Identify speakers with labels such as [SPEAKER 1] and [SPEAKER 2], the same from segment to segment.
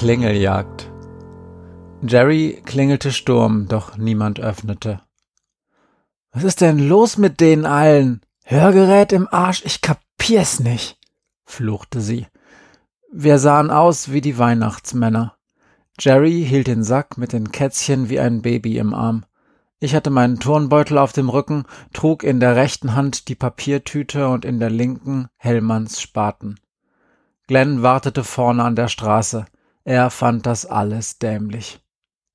[SPEAKER 1] Klingeljagd. Jerry klingelte Sturm, doch niemand öffnete.
[SPEAKER 2] Was ist denn los mit denen allen? Hörgerät im Arsch, ich kapier's nicht, fluchte sie. Wir sahen aus wie die Weihnachtsmänner. Jerry hielt den Sack mit den Kätzchen wie ein Baby im Arm. Ich hatte meinen Turnbeutel auf dem Rücken, trug in der rechten Hand die Papiertüte und in der linken Hellmanns Spaten. Glenn wartete vorne an der Straße. Er fand das alles dämlich.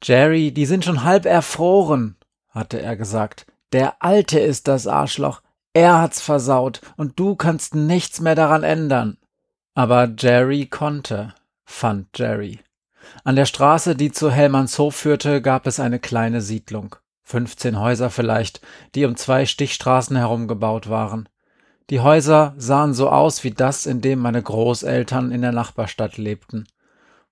[SPEAKER 2] Jerry, die sind schon halb erfroren, hatte er gesagt. Der Alte ist das Arschloch. Er hat's versaut und du kannst nichts mehr daran ändern. Aber Jerry konnte, fand Jerry. An der Straße, die zu Hellmannshof führte, gab es eine kleine Siedlung. Fünfzehn Häuser vielleicht, die um zwei Stichstraßen herum gebaut waren. Die Häuser sahen so aus wie das, in dem meine Großeltern in der Nachbarstadt lebten.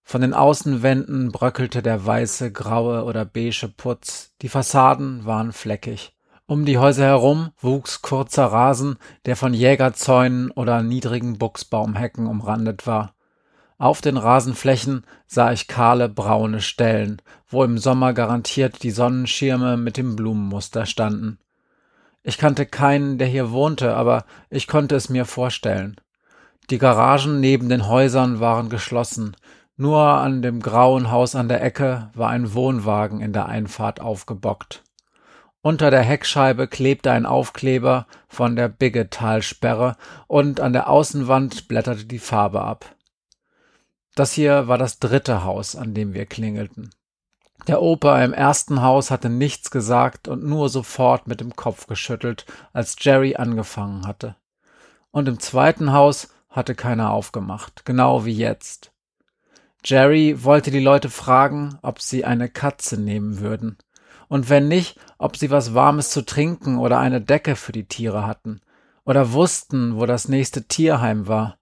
[SPEAKER 2] Von den Außenwänden bröckelte der weiße, graue oder beige Putz, die Fassaden waren fleckig. Um die Häuser herum wuchs kurzer Rasen, der von Jägerzäunen oder niedrigen Buchsbaumhecken umrandet war. Auf den Rasenflächen sah ich kahle braune Stellen, wo im Sommer garantiert die Sonnenschirme mit dem Blumenmuster standen. Ich kannte keinen, der hier wohnte, aber ich konnte es mir vorstellen. Die Garagen neben den Häusern waren geschlossen, nur an dem grauen Haus an der Ecke war ein Wohnwagen in der Einfahrt aufgebockt. Unter der Heckscheibe klebte ein Aufkleber von der Biggetalsperre und an der Außenwand blätterte die Farbe ab. Das hier war das dritte Haus, an dem wir klingelten. Der Opa im ersten Haus hatte nichts gesagt und nur sofort mit dem Kopf geschüttelt, als Jerry angefangen hatte. Und im zweiten Haus hatte keiner aufgemacht, genau wie jetzt. Jerry wollte die Leute fragen, ob sie eine Katze nehmen würden. Und wenn nicht, ob sie was Warmes zu trinken oder eine Decke für die Tiere hatten. Oder wussten, wo das nächste Tierheim war.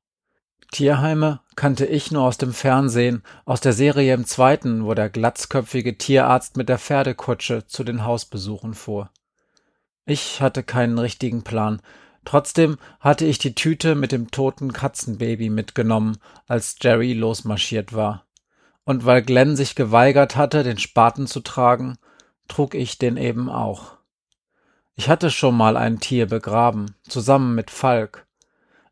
[SPEAKER 2] Tierheime kannte ich nur aus dem Fernsehen, aus der Serie im zweiten, wo der glatzköpfige Tierarzt mit der Pferdekutsche zu den Hausbesuchen fuhr. Ich hatte keinen richtigen Plan, Trotzdem hatte ich die Tüte mit dem toten Katzenbaby mitgenommen, als Jerry losmarschiert war. Und weil Glenn sich geweigert hatte, den Spaten zu tragen, trug ich den eben auch. Ich hatte schon mal ein Tier begraben, zusammen mit Falk.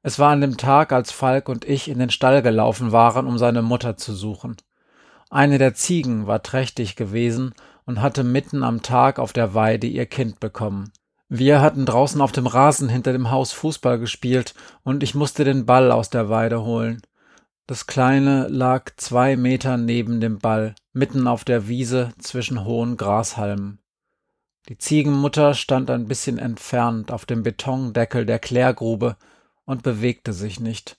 [SPEAKER 2] Es war an dem Tag, als Falk und ich in den Stall gelaufen waren, um seine Mutter zu suchen. Eine der Ziegen war trächtig gewesen und hatte mitten am Tag auf der Weide ihr Kind bekommen. Wir hatten draußen auf dem Rasen hinter dem Haus Fußball gespielt und ich musste den Ball aus der Weide holen. Das Kleine lag zwei Meter neben dem Ball, mitten auf der Wiese zwischen hohen Grashalmen. Die Ziegenmutter stand ein bisschen entfernt auf dem Betondeckel der Klärgrube und bewegte sich nicht.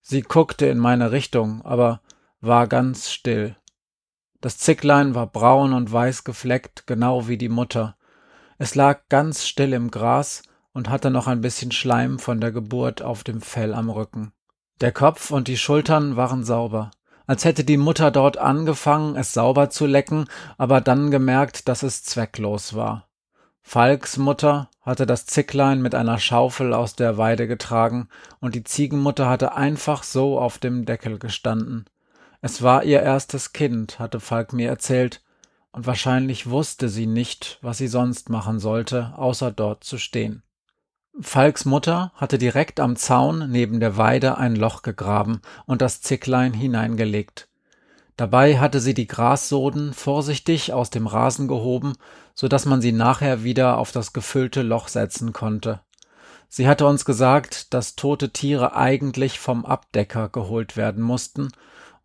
[SPEAKER 2] Sie guckte in meine Richtung, aber war ganz still. Das Zicklein war braun und weiß gefleckt, genau wie die Mutter. Es lag ganz still im Gras und hatte noch ein bisschen Schleim von der Geburt auf dem Fell am Rücken. Der Kopf und die Schultern waren sauber, als hätte die Mutter dort angefangen, es sauber zu lecken, aber dann gemerkt, dass es zwecklos war. Falks Mutter hatte das Zicklein mit einer Schaufel aus der Weide getragen, und die Ziegenmutter hatte einfach so auf dem Deckel gestanden. Es war ihr erstes Kind, hatte Falk mir erzählt, und wahrscheinlich wusste sie nicht, was sie sonst machen sollte, außer dort zu stehen. Falks Mutter hatte direkt am Zaun neben der Weide ein Loch gegraben und das Zicklein hineingelegt. Dabei hatte sie die Grassoden vorsichtig aus dem Rasen gehoben, so dass man sie nachher wieder auf das gefüllte Loch setzen konnte. Sie hatte uns gesagt, dass tote Tiere eigentlich vom Abdecker geholt werden mussten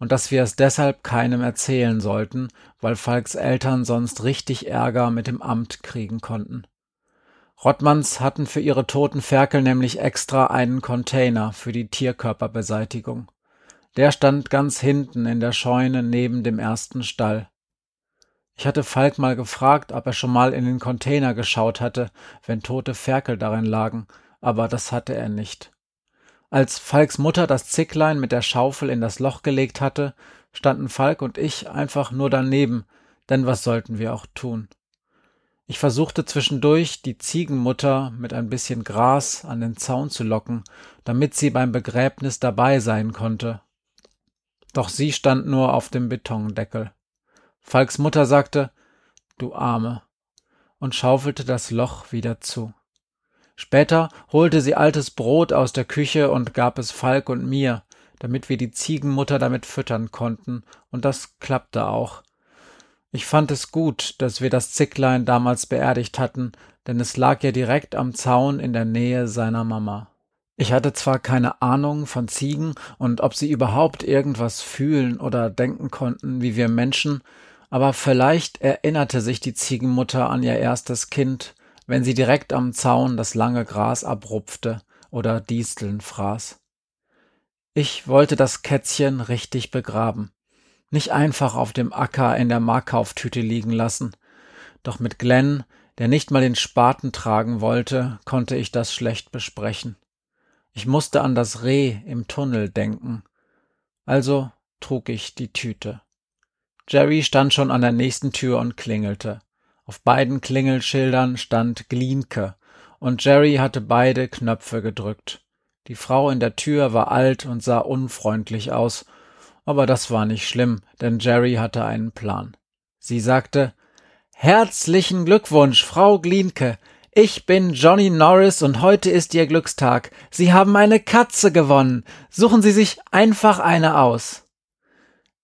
[SPEAKER 2] und dass wir es deshalb keinem erzählen sollten, weil Falks Eltern sonst richtig Ärger mit dem Amt kriegen konnten. Rottmanns hatten für ihre toten Ferkel nämlich extra einen Container für die Tierkörperbeseitigung. Der stand ganz hinten in der Scheune neben dem ersten Stall. Ich hatte Falk mal gefragt, ob er schon mal in den Container geschaut hatte, wenn tote Ferkel darin lagen, aber das hatte er nicht. Als Falks Mutter das Zicklein mit der Schaufel in das Loch gelegt hatte, standen Falk und ich einfach nur daneben, denn was sollten wir auch tun? Ich versuchte zwischendurch, die Ziegenmutter mit ein bisschen Gras an den Zaun zu locken, damit sie beim Begräbnis dabei sein konnte. Doch sie stand nur auf dem Betondeckel. Falks Mutter sagte, Du Arme, und schaufelte das Loch wieder zu. Später holte sie altes Brot aus der Küche und gab es Falk und mir, damit wir die Ziegenmutter damit füttern konnten, und das klappte auch. Ich fand es gut, dass wir das Zicklein damals beerdigt hatten, denn es lag ja direkt am Zaun in der Nähe seiner Mama. Ich hatte zwar keine Ahnung von Ziegen und ob sie überhaupt irgendwas fühlen oder denken konnten wie wir Menschen, aber vielleicht erinnerte sich die Ziegenmutter an ihr erstes Kind, wenn sie direkt am Zaun das lange Gras abrupfte oder Disteln fraß. Ich wollte das Kätzchen richtig begraben, nicht einfach auf dem Acker in der Markkauftüte liegen lassen. Doch mit Glenn, der nicht mal den Spaten tragen wollte, konnte ich das schlecht besprechen. Ich musste an das Reh im Tunnel denken. Also trug ich die Tüte. Jerry stand schon an der nächsten Tür und klingelte. Auf beiden Klingelschildern stand Glienke, und Jerry hatte beide Knöpfe gedrückt. Die Frau in der Tür war alt und sah unfreundlich aus, aber das war nicht schlimm, denn Jerry hatte einen Plan. Sie sagte Herzlichen Glückwunsch, Frau Glienke. Ich bin Johnny Norris und heute ist Ihr Glückstag. Sie haben eine Katze gewonnen. Suchen Sie sich einfach eine aus.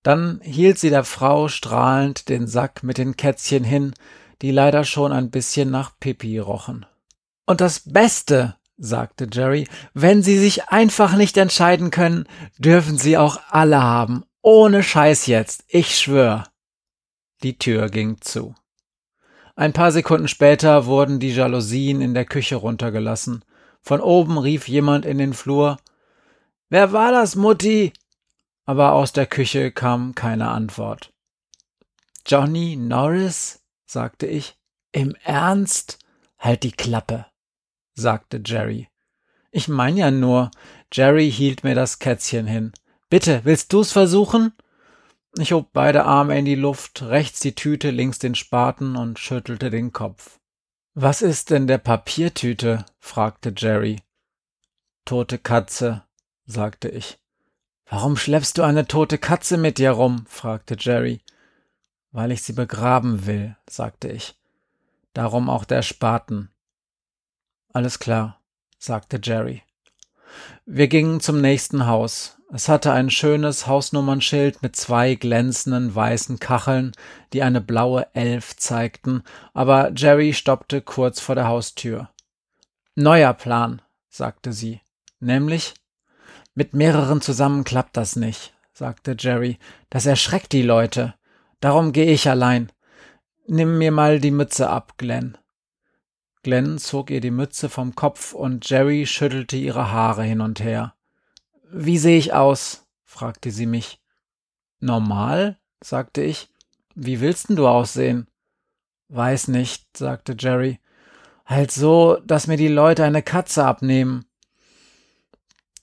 [SPEAKER 2] Dann hielt sie der Frau strahlend den Sack mit den Kätzchen hin, die leider schon ein bisschen nach Pipi rochen. Und das Beste, sagte Jerry, wenn Sie sich einfach nicht entscheiden können, dürfen Sie auch alle haben. Ohne Scheiß jetzt, ich schwör. Die Tür ging zu. Ein paar Sekunden später wurden die Jalousien in der Küche runtergelassen. Von oben rief jemand in den Flur Wer war das, Mutti? aber aus der Küche kam keine Antwort. Johnny Norris? Sagte ich. Im Ernst? Halt die Klappe, sagte Jerry. Ich mein ja nur, Jerry hielt mir das Kätzchen hin. Bitte, willst du's versuchen? Ich hob beide Arme in die Luft, rechts die Tüte, links den Spaten und schüttelte den Kopf. Was ist denn der Papiertüte? fragte Jerry. Tote Katze, sagte ich. Warum schleppst du eine tote Katze mit dir rum? fragte Jerry. Weil ich sie begraben will, sagte ich. Darum auch der Spaten. Alles klar, sagte Jerry. Wir gingen zum nächsten Haus. Es hatte ein schönes Hausnummernschild mit zwei glänzenden weißen Kacheln, die eine blaue Elf zeigten, aber Jerry stoppte kurz vor der Haustür. Neuer Plan, sagte sie. Nämlich mit mehreren zusammen klappt das nicht, sagte Jerry. Das erschreckt die Leute. Darum gehe ich allein. Nimm mir mal die Mütze ab, Glenn. Glenn zog ihr die Mütze vom Kopf und Jerry schüttelte ihre Haare hin und her. Wie sehe ich aus? fragte sie mich. Normal, sagte ich. Wie willst denn du aussehen? Weiß nicht, sagte Jerry. Halt so, dass mir die Leute eine Katze abnehmen.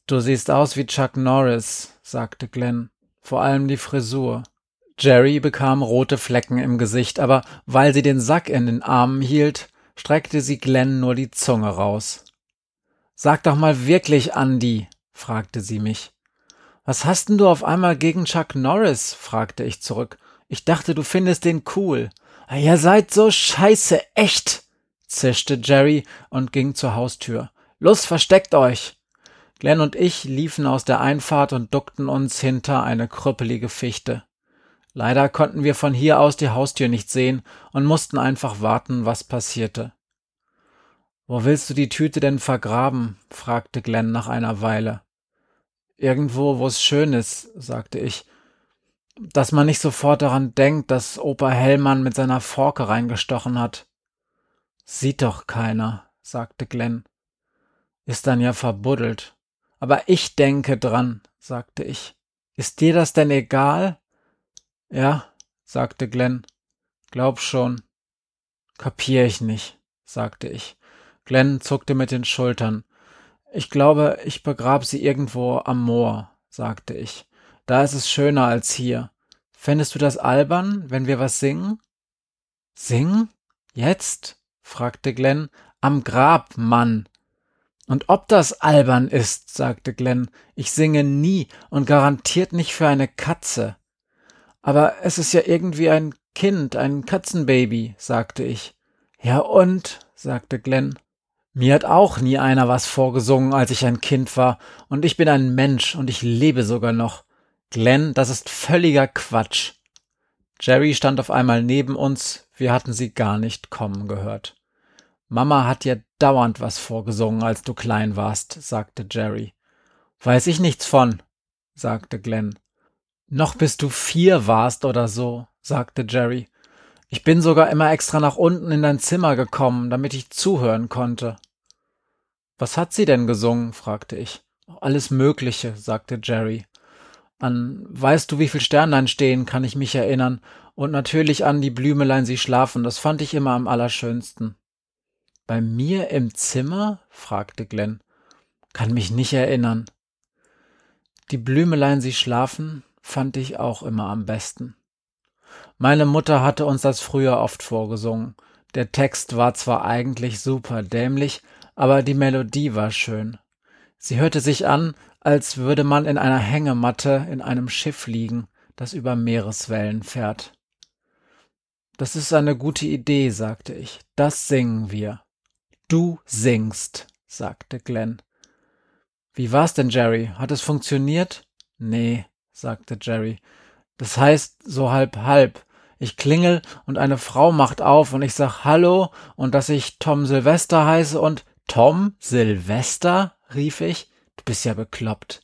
[SPEAKER 2] Du siehst aus wie Chuck Norris, sagte Glenn, vor allem die Frisur. Jerry bekam rote Flecken im Gesicht, aber weil sie den Sack in den Armen hielt, streckte sie Glenn nur die Zunge raus. Sag doch mal wirklich, Andy, fragte sie mich. Was hast denn du auf einmal gegen Chuck Norris? fragte ich zurück. Ich dachte, du findest den cool. Ihr seid so scheiße, echt, zischte Jerry und ging zur Haustür. Los, versteckt euch! Glenn und ich liefen aus der Einfahrt und duckten uns hinter eine krüppelige Fichte. Leider konnten wir von hier aus die Haustür nicht sehen und mussten einfach warten, was passierte. Wo willst du die Tüte denn vergraben? fragte Glenn nach einer Weile. Irgendwo, wo es schön ist, sagte ich. Dass man nicht sofort daran denkt, dass Opa Hellmann mit seiner Forke reingestochen hat. Sieht doch keiner, sagte Glenn. Ist dann ja verbuddelt. Aber ich denke dran, sagte ich. Ist dir das denn egal? Ja, sagte Glenn. Glaub schon. Kapier ich nicht, sagte ich. Glenn zuckte mit den Schultern. Ich glaube, ich begrab sie irgendwo am Moor, sagte ich. Da ist es schöner als hier. Fändest du das albern, wenn wir was singen? Singen? Jetzt? fragte Glenn. Am Grab, Mann. Und ob das albern ist, sagte Glenn, ich singe nie und garantiert nicht für eine Katze. Aber es ist ja irgendwie ein Kind, ein Katzenbaby, sagte ich. Ja und? sagte Glenn. Mir hat auch nie einer was vorgesungen, als ich ein Kind war, und ich bin ein Mensch und ich lebe sogar noch. Glenn, das ist völliger Quatsch. Jerry stand auf einmal neben uns, wir hatten sie gar nicht kommen gehört. Mama hat dir dauernd was vorgesungen, als du klein warst, sagte Jerry. Weiß ich nichts von, sagte Glenn. Noch bis du vier warst oder so, sagte Jerry. Ich bin sogar immer extra nach unten in dein Zimmer gekommen, damit ich zuhören konnte. Was hat sie denn gesungen? fragte ich. Alles Mögliche, sagte Jerry. An weißt du, wie viel Sternlein stehen, kann ich mich erinnern, und natürlich an die Blümelein sie schlafen, das fand ich immer am allerschönsten. Bei mir im Zimmer? fragte Glenn. Kann mich nicht erinnern. Die Blümelein sie schlafen fand ich auch immer am besten. Meine Mutter hatte uns das früher oft vorgesungen. Der Text war zwar eigentlich super dämlich, aber die Melodie war schön. Sie hörte sich an, als würde man in einer Hängematte in einem Schiff liegen, das über Meereswellen fährt. Das ist eine gute Idee, sagte ich. Das singen wir. Du singst, sagte Glenn. Wie war's denn, Jerry? Hat es funktioniert? Nee, sagte Jerry. Das heißt so halb halb. Ich klingel und eine Frau macht auf und ich sag Hallo und dass ich Tom Silvester heiße und Tom Silvester? rief ich. Du bist ja bekloppt.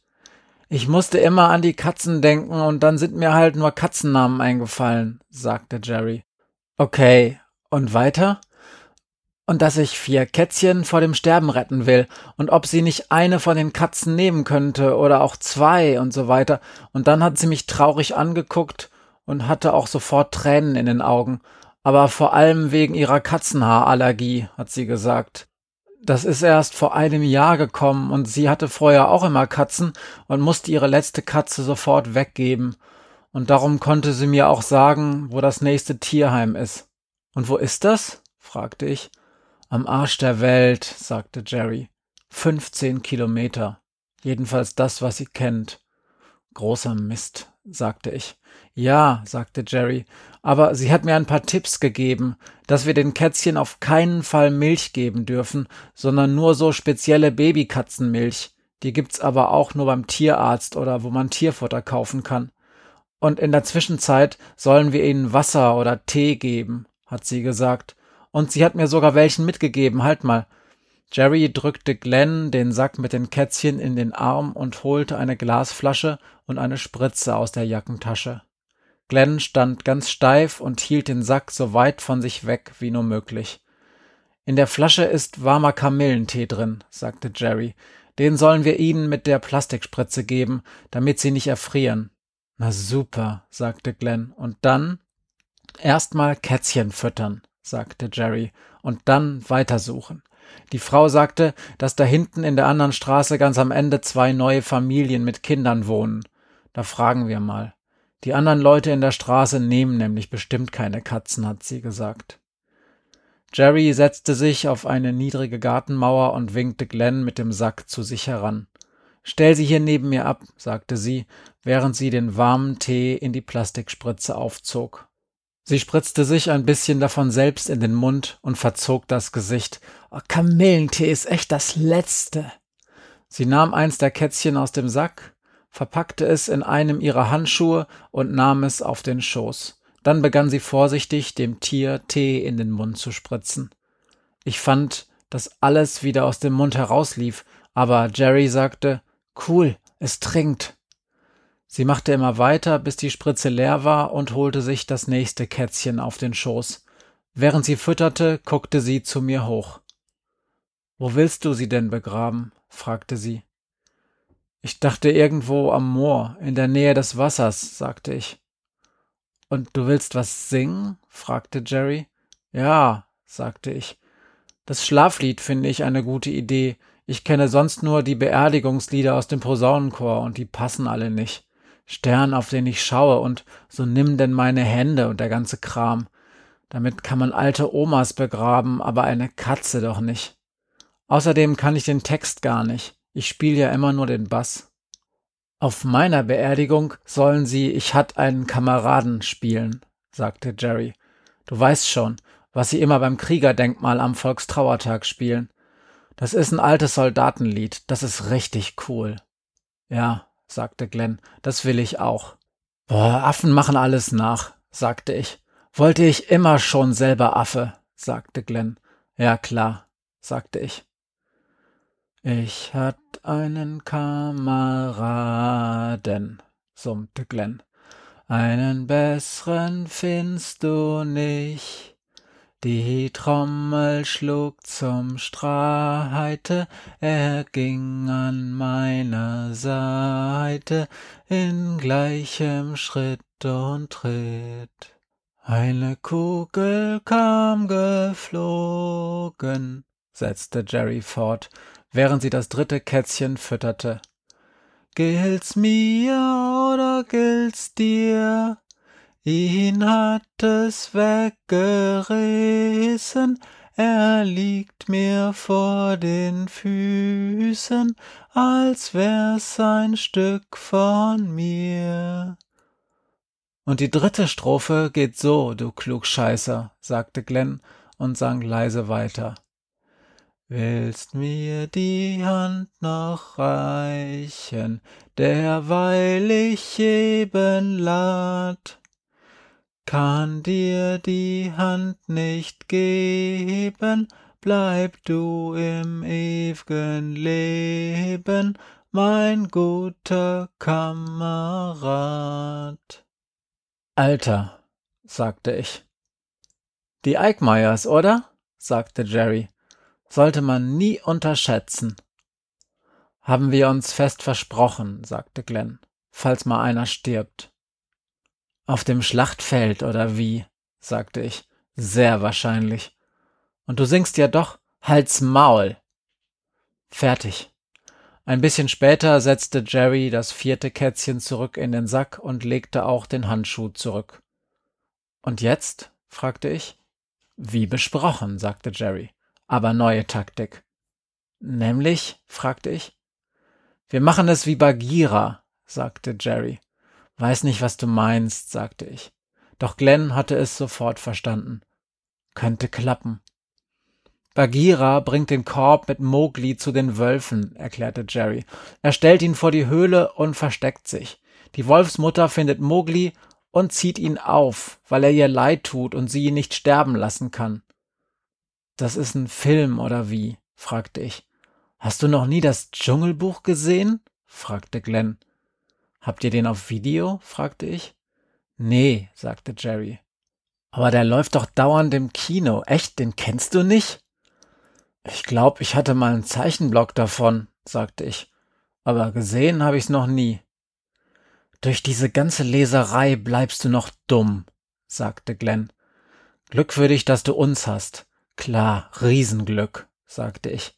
[SPEAKER 2] Ich musste immer an die Katzen denken und dann sind mir halt nur Katzennamen eingefallen, sagte Jerry. Okay, und weiter? Und dass ich vier Kätzchen vor dem Sterben retten will und ob sie nicht eine von den Katzen nehmen könnte oder auch zwei und so weiter. Und dann hat sie mich traurig angeguckt und hatte auch sofort Tränen in den Augen. Aber vor allem wegen ihrer Katzenhaarallergie, hat sie gesagt das ist erst vor einem Jahr gekommen und sie hatte vorher auch immer Katzen und musste ihre letzte Katze sofort weggeben. Und darum konnte sie mir auch sagen, wo das nächste Tierheim ist. Und wo ist das? fragte ich. Am Arsch der Welt, sagte Jerry. 15 Kilometer. Jedenfalls das, was sie kennt. Großer Mist, sagte ich. Ja, sagte Jerry, aber sie hat mir ein paar Tipps gegeben, dass wir den Kätzchen auf keinen Fall Milch geben dürfen, sondern nur so spezielle Babykatzenmilch. Die gibt's aber auch nur beim Tierarzt oder wo man Tierfutter kaufen kann. Und in der Zwischenzeit sollen wir ihnen Wasser oder Tee geben, hat sie gesagt. Und sie hat mir sogar welchen mitgegeben, halt mal. Jerry drückte Glenn den Sack mit den Kätzchen in den Arm und holte eine Glasflasche und eine Spritze aus der Jackentasche. Glenn stand ganz steif und hielt den Sack so weit von sich weg wie nur möglich. In der Flasche ist warmer Kamillentee drin, sagte Jerry. Den sollen wir ihnen mit der Plastikspritze geben, damit sie nicht erfrieren. Na super, sagte Glenn. Und dann? Erstmal Kätzchen füttern, sagte Jerry, und dann weitersuchen. Die Frau sagte, dass da hinten in der anderen Straße ganz am Ende zwei neue Familien mit Kindern wohnen. Da fragen wir mal. Die anderen Leute in der Straße nehmen nämlich bestimmt keine Katzen, hat sie gesagt. Jerry setzte sich auf eine niedrige Gartenmauer und winkte Glenn mit dem Sack zu sich heran. Stell sie hier neben mir ab, sagte sie, während sie den warmen Tee in die Plastikspritze aufzog. Sie spritzte sich ein bisschen davon selbst in den Mund und verzog das Gesicht. Oh, Kamillentee ist echt das Letzte. Sie nahm eins der Kätzchen aus dem Sack, verpackte es in einem ihrer Handschuhe und nahm es auf den Schoß. Dann begann sie vorsichtig, dem Tier Tee in den Mund zu spritzen. Ich fand, dass alles wieder aus dem Mund herauslief, aber Jerry sagte, cool, es trinkt. Sie machte immer weiter, bis die Spritze leer war und holte sich das nächste Kätzchen auf den Schoß. Während sie fütterte, guckte sie zu mir hoch. Wo willst du sie denn begraben? fragte sie. Ich dachte irgendwo am Moor, in der Nähe des Wassers, sagte ich. Und du willst was singen? fragte Jerry. Ja, sagte ich. Das Schlaflied finde ich eine gute Idee. Ich kenne sonst nur die Beerdigungslieder aus dem Posaunenchor und die passen alle nicht. Stern, auf den ich schaue und so nimm denn meine Hände und der ganze Kram. Damit kann man alte Omas begraben, aber eine Katze doch nicht. Außerdem kann ich den Text gar nicht. Ich spiele ja immer nur den Bass. Auf meiner Beerdigung sollen sie Ich hat einen Kameraden spielen, sagte Jerry. Du weißt schon, was sie immer beim Kriegerdenkmal am Volkstrauertag spielen. Das ist ein altes Soldatenlied, das ist richtig cool. Ja, sagte Glenn, das will ich auch. Boah, Affen machen alles nach, sagte ich. Wollte ich immer schon selber Affe, sagte Glenn. Ja klar, sagte ich. Ich hatt einen Kameraden, summte Glenn. Einen besseren findst du nicht. Die Trommel schlug zum Streite, er ging an meiner Seite in gleichem Schritt und Tritt. Eine Kugel kam geflogen, setzte Jerry fort, während sie das dritte Kätzchen fütterte. Gilt's mir oder gilt's dir? Ihn hat es weggerissen, er liegt mir vor den Füßen, als wär's ein Stück von mir. Und die dritte Strophe geht so, du Klugscheißer, sagte Glenn und sang leise weiter. Willst mir die Hand noch reichen, derweil ich eben lad? Kann dir die Hand nicht geben, bleib du im ew'gen Leben, mein guter Kamerad. Alter, sagte ich. Die Eickmeyers, oder? sagte Jerry. Sollte man nie unterschätzen. Haben wir uns fest versprochen, sagte Glenn, falls mal einer stirbt. Auf dem Schlachtfeld oder wie? sagte ich. Sehr wahrscheinlich. Und du singst ja doch Halt's Maul. Fertig. Ein bisschen später setzte Jerry das vierte Kätzchen zurück in den Sack und legte auch den Handschuh zurück. Und jetzt? fragte ich. Wie besprochen, sagte Jerry. Aber neue Taktik. Nämlich? fragte ich. Wir machen es wie Bagheera, sagte Jerry. Weiß nicht, was du meinst, sagte ich. Doch Glenn hatte es sofort verstanden. Könnte klappen. Bagheera bringt den Korb mit Mowgli zu den Wölfen, erklärte Jerry. Er stellt ihn vor die Höhle und versteckt sich. Die Wolfsmutter findet Mowgli und zieht ihn auf, weil er ihr leid tut und sie ihn nicht sterben lassen kann. Das ist ein Film oder wie? fragte ich. Hast du noch nie das Dschungelbuch gesehen? fragte Glenn. Habt ihr den auf Video? fragte ich. Nee, sagte Jerry. Aber der läuft doch dauernd im Kino. Echt, den kennst du nicht? Ich glaub, ich hatte mal einen Zeichenblock davon, sagte ich. Aber gesehen habe ich's noch nie. Durch diese ganze Leserei bleibst du noch dumm, sagte Glenn. Glück für dich, dass du uns hast. Klar, Riesenglück, sagte ich.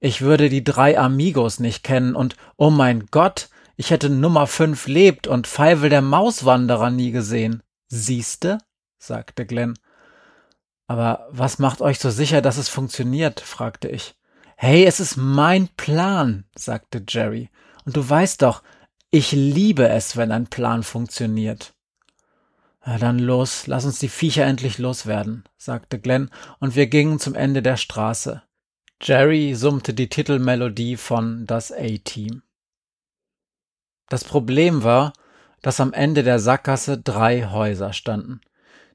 [SPEAKER 2] Ich würde die drei Amigos nicht kennen und, oh mein Gott, ich hätte Nummer fünf lebt und Feivel der Mauswanderer nie gesehen. Siehste? sagte Glenn. Aber was macht euch so sicher, dass es funktioniert? fragte ich. Hey, es ist mein Plan, sagte Jerry. Und du weißt doch, ich liebe es, wenn ein Plan funktioniert. Na dann los, lass uns die Viecher endlich loswerden, sagte Glenn, und wir gingen zum Ende der Straße. Jerry summte die Titelmelodie von Das A-Team. Das Problem war, dass am Ende der Sackgasse drei Häuser standen.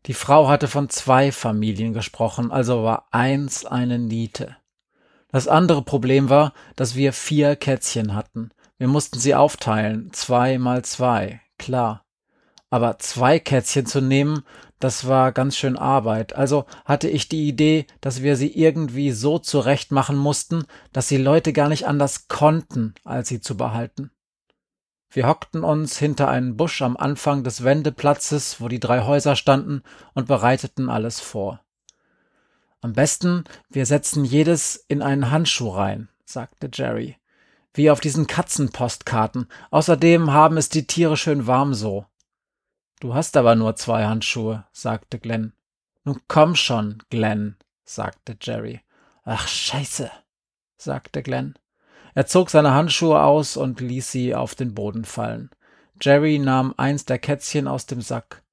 [SPEAKER 2] Die Frau hatte von zwei Familien gesprochen, also war eins eine Niete. Das andere Problem war, dass wir vier Kätzchen hatten. Wir mussten sie aufteilen, zwei mal zwei, klar. Aber zwei Kätzchen zu nehmen, das war ganz schön Arbeit. Also hatte ich die Idee, dass wir sie irgendwie so zurecht machen mussten, dass die Leute gar nicht anders konnten, als sie zu behalten. Wir hockten uns hinter einen Busch am Anfang des Wendeplatzes, wo die drei Häuser standen, und bereiteten alles vor. Am besten, wir setzen jedes in einen Handschuh rein, sagte Jerry. Wie auf diesen Katzenpostkarten. Außerdem haben es die Tiere schön warm so. Du hast aber nur zwei Handschuhe, sagte Glenn. Nun komm schon, Glenn, sagte Jerry. Ach, scheiße, sagte Glenn. Er zog seine Handschuhe aus und ließ sie auf den Boden fallen. Jerry nahm eins der Kätzchen aus dem Sack.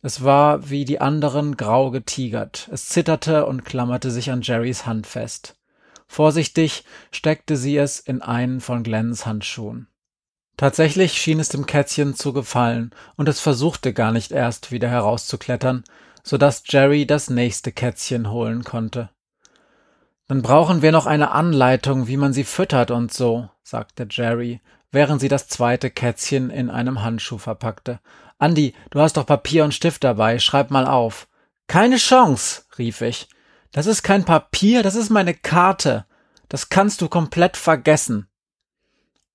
[SPEAKER 2] Es war wie die anderen grau getigert. Es zitterte und klammerte sich an Jerrys Hand fest. Vorsichtig steckte sie es in einen von Glens Handschuhen. Tatsächlich schien es dem Kätzchen zu gefallen, und es versuchte gar nicht erst wieder herauszuklettern, so dass Jerry das nächste Kätzchen holen konnte. Dann brauchen wir noch eine Anleitung, wie man sie füttert und so, sagte Jerry, während sie das zweite Kätzchen in einem Handschuh verpackte. Andi, du hast doch Papier und Stift dabei, schreib mal auf. Keine Chance, rief ich. Das ist kein Papier, das ist meine Karte. Das kannst du komplett vergessen.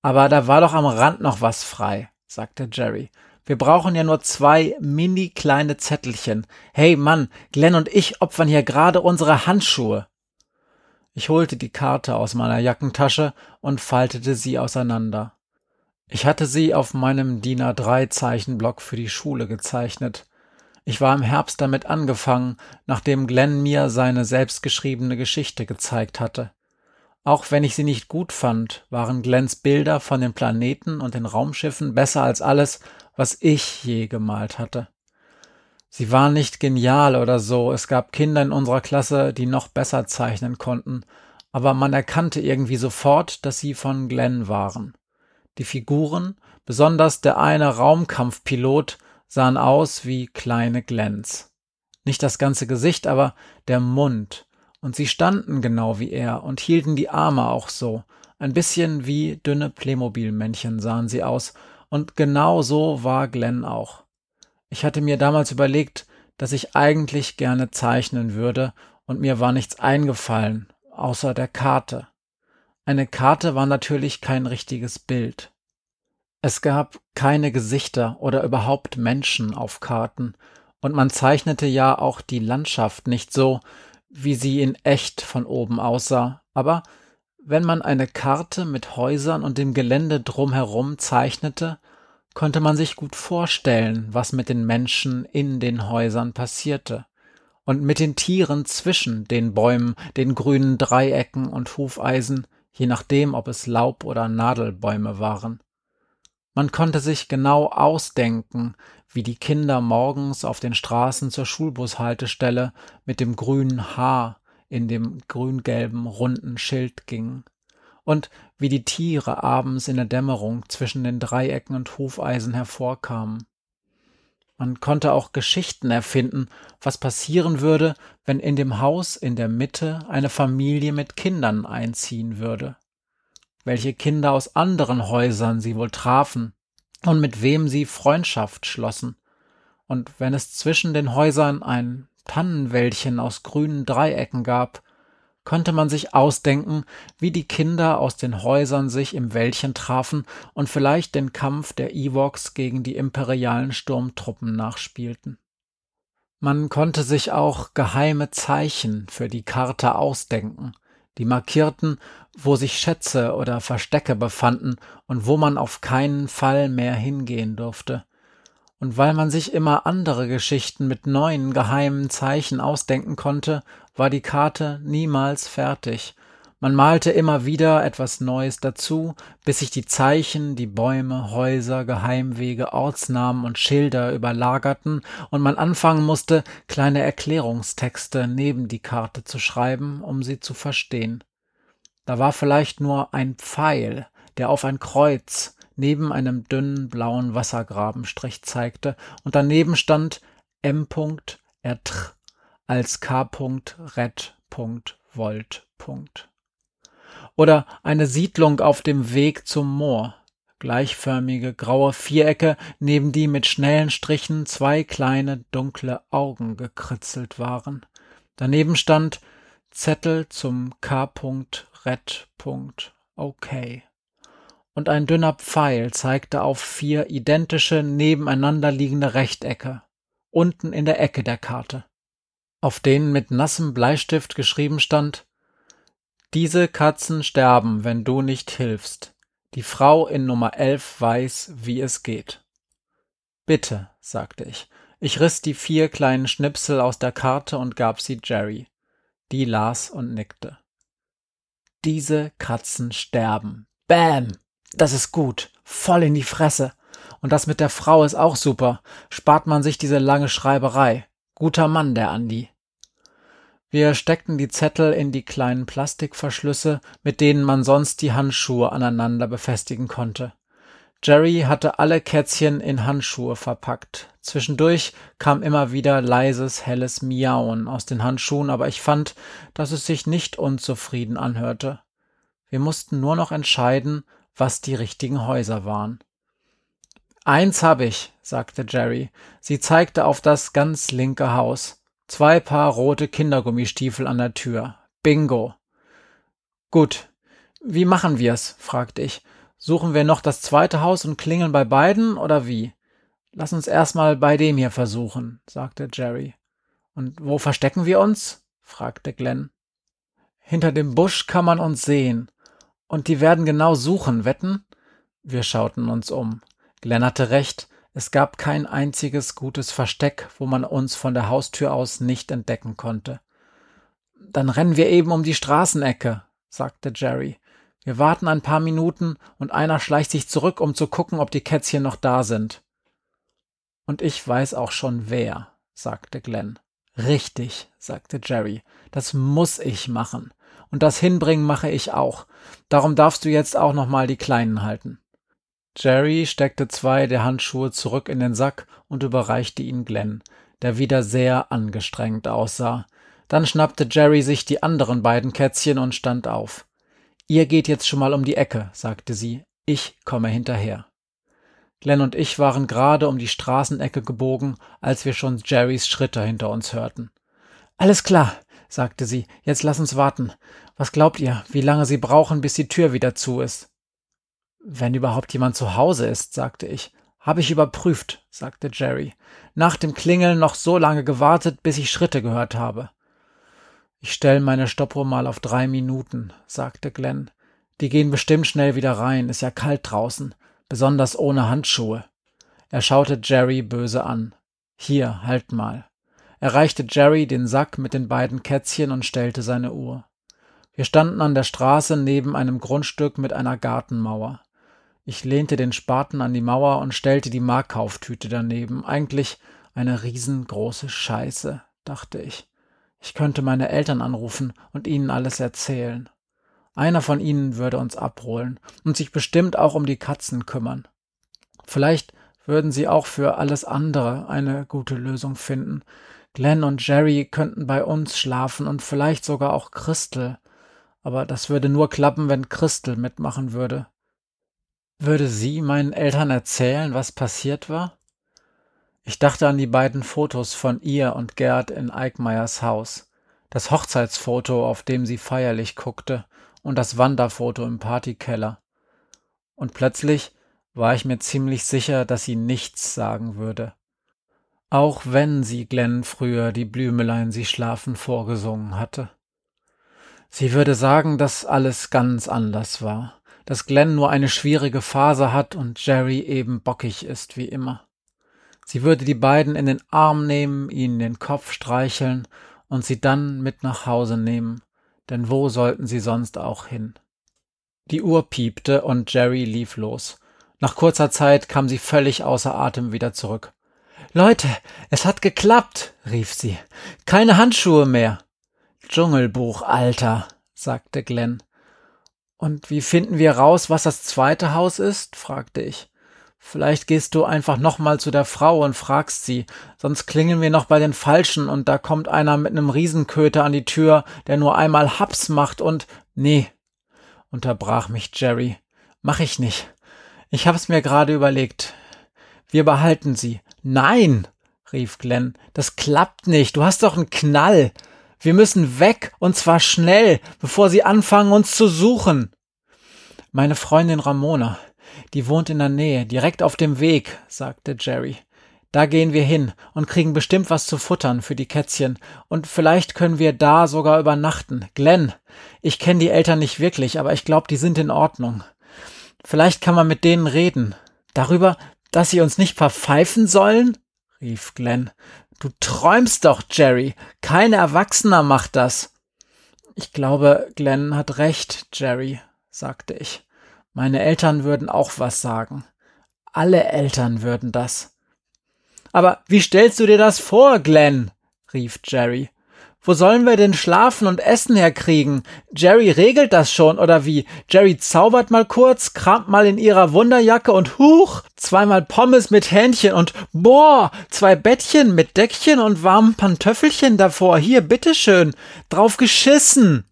[SPEAKER 2] Aber da war doch am Rand noch was frei, sagte Jerry. Wir brauchen ja nur zwei mini kleine Zettelchen. Hey Mann, Glenn und ich opfern hier gerade unsere Handschuhe. Ich holte die Karte aus meiner Jackentasche und faltete sie auseinander. Ich hatte sie auf meinem DIN A3 Zeichenblock für die Schule gezeichnet. Ich war im Herbst damit angefangen, nachdem Glenn mir seine selbstgeschriebene Geschichte gezeigt hatte. Auch wenn ich sie nicht gut fand, waren Glens Bilder von den Planeten und den Raumschiffen besser als alles, was ich je gemalt hatte. Sie waren nicht genial oder so, es gab Kinder in unserer Klasse, die noch besser zeichnen konnten, aber man erkannte irgendwie sofort, dass sie von Glenn waren. Die Figuren, besonders der eine Raumkampfpilot, sahen aus wie kleine Glens. Nicht das ganze Gesicht, aber der Mund, und sie standen genau wie er und hielten die Arme auch so. Ein bisschen wie dünne Playmobil-Männchen sahen sie aus, und genau so war Glenn auch. Ich hatte mir damals überlegt, dass ich eigentlich gerne zeichnen würde, und mir war nichts eingefallen, außer der Karte. Eine Karte war natürlich kein richtiges Bild. Es gab keine Gesichter oder überhaupt Menschen auf Karten, und man zeichnete ja auch die Landschaft nicht so, wie sie in echt von oben aussah, aber wenn man eine Karte mit Häusern und dem Gelände drumherum zeichnete, konnte man sich gut vorstellen, was mit den Menschen in den Häusern passierte und mit den Tieren zwischen den Bäumen, den grünen Dreiecken und Hufeisen, je nachdem, ob es Laub- oder Nadelbäume waren. Man konnte sich genau ausdenken, wie die Kinder morgens auf den Straßen zur Schulbushaltestelle mit dem grünen Haar in dem grün-gelben runden Schild gingen und wie die Tiere abends in der Dämmerung zwischen den Dreiecken und Hufeisen hervorkamen. Man konnte auch Geschichten erfinden, was passieren würde, wenn in dem Haus in der Mitte eine Familie mit Kindern einziehen würde. Welche Kinder aus anderen Häusern sie wohl trafen und mit wem sie Freundschaft schlossen. Und wenn es zwischen den Häusern ein Tannenwäldchen aus grünen Dreiecken gab, konnte man sich ausdenken, wie die Kinder aus den Häusern sich im Wäldchen trafen und vielleicht den Kampf der Ewoks gegen die imperialen Sturmtruppen nachspielten. Man konnte sich auch geheime Zeichen für die Karte ausdenken, die markierten, wo sich Schätze oder Verstecke befanden und wo man auf keinen Fall mehr hingehen durfte. Und weil man sich immer andere Geschichten mit neuen geheimen Zeichen ausdenken konnte, war die Karte niemals fertig. Man malte immer wieder etwas Neues dazu, bis sich die Zeichen, die Bäume, Häuser, Geheimwege, Ortsnamen und Schilder überlagerten und man anfangen musste, kleine Erklärungstexte neben die Karte zu schreiben, um sie zu verstehen. Da war vielleicht nur ein Pfeil, der auf ein Kreuz neben einem dünnen blauen Wassergrabenstrich zeigte, und daneben stand M. Ertr als K. Red. Volt. Oder eine Siedlung auf dem Weg zum Moor. gleichförmige graue Vierecke, neben die mit schnellen Strichen zwei kleine dunkle Augen gekritzelt waren. Daneben stand Zettel zum K. Red. OK. Und ein dünner Pfeil zeigte auf vier identische nebeneinander liegende Rechtecke, unten in der Ecke der Karte, auf denen mit nassem Bleistift geschrieben stand Diese Katzen sterben, wenn du nicht hilfst. Die Frau in Nummer elf weiß, wie es geht. Bitte, sagte ich. Ich riss die vier kleinen Schnipsel aus der Karte und gab sie Jerry. Die las und nickte. Diese Katzen sterben. Bam! Das ist gut. Voll in die Fresse. Und das mit der Frau ist auch super. Spart man sich diese lange Schreiberei. Guter Mann, der Andi. Wir steckten die Zettel in die kleinen Plastikverschlüsse, mit denen man sonst die Handschuhe aneinander befestigen konnte. Jerry hatte alle Kätzchen in Handschuhe verpackt. Zwischendurch kam immer wieder leises, helles Miauen aus den Handschuhen, aber ich fand, dass es sich nicht unzufrieden anhörte. Wir mussten nur noch entscheiden, was die richtigen Häuser waren. Eins hab ich, sagte Jerry. Sie zeigte auf das ganz linke Haus. Zwei Paar rote Kindergummistiefel an der Tür. Bingo. Gut. Wie machen wir's? fragte ich. Suchen wir noch das zweite Haus und klingeln bei beiden oder wie? Lass uns erstmal bei dem hier versuchen, sagte Jerry. Und wo verstecken wir uns? fragte Glenn. Hinter dem Busch kann man uns sehen. Und die werden genau suchen, wetten? Wir schauten uns um. Glenn hatte recht. Es gab kein einziges gutes Versteck, wo man uns von der Haustür aus nicht entdecken konnte. Dann rennen wir eben um die Straßenecke, sagte Jerry. Wir warten ein paar Minuten und einer schleicht sich zurück, um zu gucken, ob die Kätzchen noch da sind. Und ich weiß auch schon wer, sagte Glenn. Richtig, sagte Jerry. Das muss ich machen. Und das Hinbringen mache ich auch. Darum darfst du jetzt auch noch mal die Kleinen halten. Jerry steckte zwei der Handschuhe zurück in den Sack und überreichte ihn Glenn, der wieder sehr angestrengt aussah. Dann schnappte Jerry sich die anderen beiden Kätzchen und stand auf. Ihr geht jetzt schon mal um die Ecke, sagte sie. Ich komme hinterher. Glenn und ich waren gerade um die Straßenecke gebogen, als wir schon Jerrys Schritte hinter uns hörten. Alles klar, sagte sie. Jetzt lass uns warten. Was glaubt ihr, wie lange sie brauchen, bis die Tür wieder zu ist? Wenn überhaupt jemand zu Hause ist, sagte ich. Habe ich überprüft, sagte Jerry. Nach dem Klingeln noch so lange gewartet, bis ich Schritte gehört habe. Ich stell meine Stoppuhr mal auf drei Minuten, sagte Glenn. Die gehen bestimmt schnell wieder rein, ist ja kalt draußen, besonders ohne Handschuhe. Er schaute Jerry böse an. Hier, halt mal. Er reichte Jerry den Sack mit den beiden Kätzchen und stellte seine Uhr. Wir standen an der Straße neben einem Grundstück mit einer Gartenmauer. Ich lehnte den Spaten an die Mauer und stellte die Markkauftüte daneben. Eigentlich eine riesengroße Scheiße, dachte ich. Ich könnte meine Eltern anrufen und ihnen alles erzählen. Einer von ihnen würde uns abholen und sich bestimmt auch um die Katzen kümmern. Vielleicht würden sie auch für alles andere eine gute Lösung finden. Glenn und Jerry könnten bei uns schlafen und vielleicht sogar auch Christel. Aber das würde nur klappen, wenn Christel mitmachen würde. Würde sie meinen Eltern erzählen, was passiert war? Ich dachte an die beiden Fotos von ihr und Gerd in Eickmeyers Haus. Das Hochzeitsfoto, auf dem sie feierlich guckte, und das Wanderfoto im Partykeller. Und plötzlich war ich mir ziemlich sicher, dass sie nichts sagen würde. Auch wenn sie Glenn früher die Blümelein sie schlafen vorgesungen hatte. Sie würde sagen, dass alles ganz anders war dass Glenn nur eine schwierige Phase hat und Jerry eben bockig ist wie immer. Sie würde die beiden in den Arm nehmen, ihnen den Kopf streicheln und sie dann mit nach Hause nehmen, denn wo sollten sie sonst auch hin? Die Uhr piepte und Jerry lief los. Nach kurzer Zeit kam sie völlig außer Atem wieder zurück. Leute, es hat geklappt, rief sie. Keine Handschuhe mehr. Dschungelbuch, Alter, sagte Glenn. Und wie finden wir raus, was das zweite Haus ist? fragte ich. Vielleicht gehst du einfach nochmal zu der Frau und fragst sie, sonst klingeln wir noch bei den Falschen und da kommt einer mit nem Riesenköter an die Tür, der nur einmal Haps macht und. Nee, unterbrach mich Jerry. Mach ich nicht. Ich hab's mir gerade überlegt. Wir behalten sie. Nein, rief Glenn, das klappt nicht. Du hast doch einen Knall. Wir müssen weg, und zwar schnell, bevor sie anfangen, uns zu suchen. Meine Freundin Ramona, die wohnt in der Nähe, direkt auf dem Weg, sagte Jerry. Da gehen wir hin und kriegen bestimmt was zu futtern für die Kätzchen, und vielleicht können wir da sogar übernachten. Glenn, ich kenne die Eltern nicht wirklich, aber ich glaube, die sind in Ordnung. Vielleicht kann man mit denen reden. Darüber, dass sie uns nicht verpfeifen sollen? rief Glenn. Du träumst doch, Jerry. Kein Erwachsener macht das. Ich glaube, Glenn hat recht, Jerry, sagte ich. Meine Eltern würden auch was sagen. Alle Eltern würden das. Aber wie stellst du dir das vor, Glenn? rief Jerry. Wo sollen wir denn schlafen und Essen herkriegen? Jerry regelt das schon, oder wie? Jerry zaubert mal kurz, kramt mal in ihrer Wunderjacke und huch, zweimal Pommes mit Hähnchen und boah, zwei Bettchen mit Deckchen und warmen Pantöffelchen davor. Hier, bitteschön, drauf geschissen.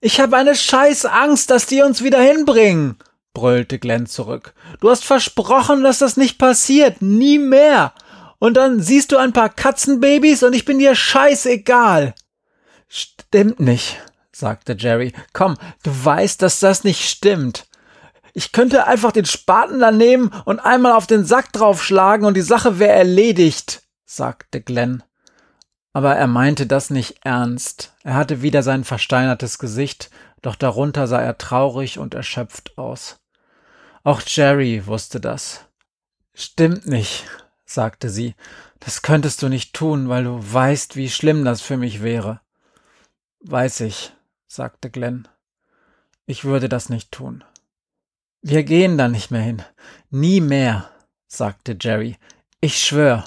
[SPEAKER 2] Ich hab eine scheiß Angst, dass die uns wieder hinbringen brüllte Glenn zurück. Du hast versprochen, dass das nicht passiert. Nie mehr. Und dann siehst du ein paar Katzenbabys und ich bin dir scheißegal. Stimmt nicht, sagte Jerry. Komm, du weißt, dass das nicht stimmt. Ich könnte einfach den Spaten da nehmen und einmal auf den Sack draufschlagen und die Sache wäre erledigt, sagte Glenn. Aber er meinte das nicht ernst. Er hatte wieder sein versteinertes Gesicht, doch darunter sah er traurig und erschöpft aus. Auch Jerry wusste das. Stimmt nicht, sagte sie. Das könntest du nicht tun, weil du weißt, wie schlimm das für mich wäre. Weiß ich, sagte Glenn. Ich würde das nicht tun. Wir gehen da nicht mehr hin. Nie mehr, sagte Jerry. Ich schwör.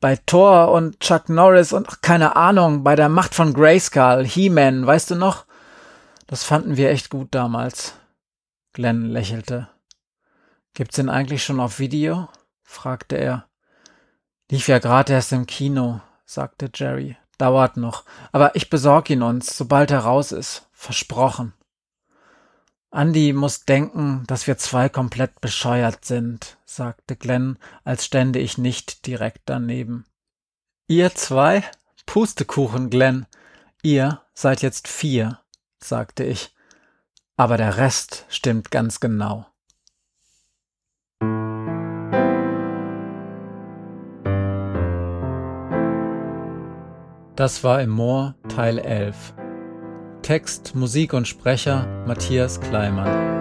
[SPEAKER 2] Bei Thor und Chuck Norris und keine Ahnung, bei der Macht von Grayskull, He-Man, weißt du noch? Das fanden wir echt gut damals. Glenn lächelte. Gibt's den eigentlich schon auf Video? fragte er. Lief ja gerade erst im Kino, sagte Jerry. Dauert noch, aber ich besorg ihn uns, sobald er raus ist. Versprochen. Andy muss denken, dass wir zwei komplett bescheuert sind, sagte Glenn, als stände ich nicht direkt daneben. Ihr zwei? Pustekuchen, Glenn. Ihr seid jetzt vier, sagte ich. Aber der Rest stimmt ganz genau. Das war im Moor Teil 11. Text, Musik und Sprecher Matthias Kleimann.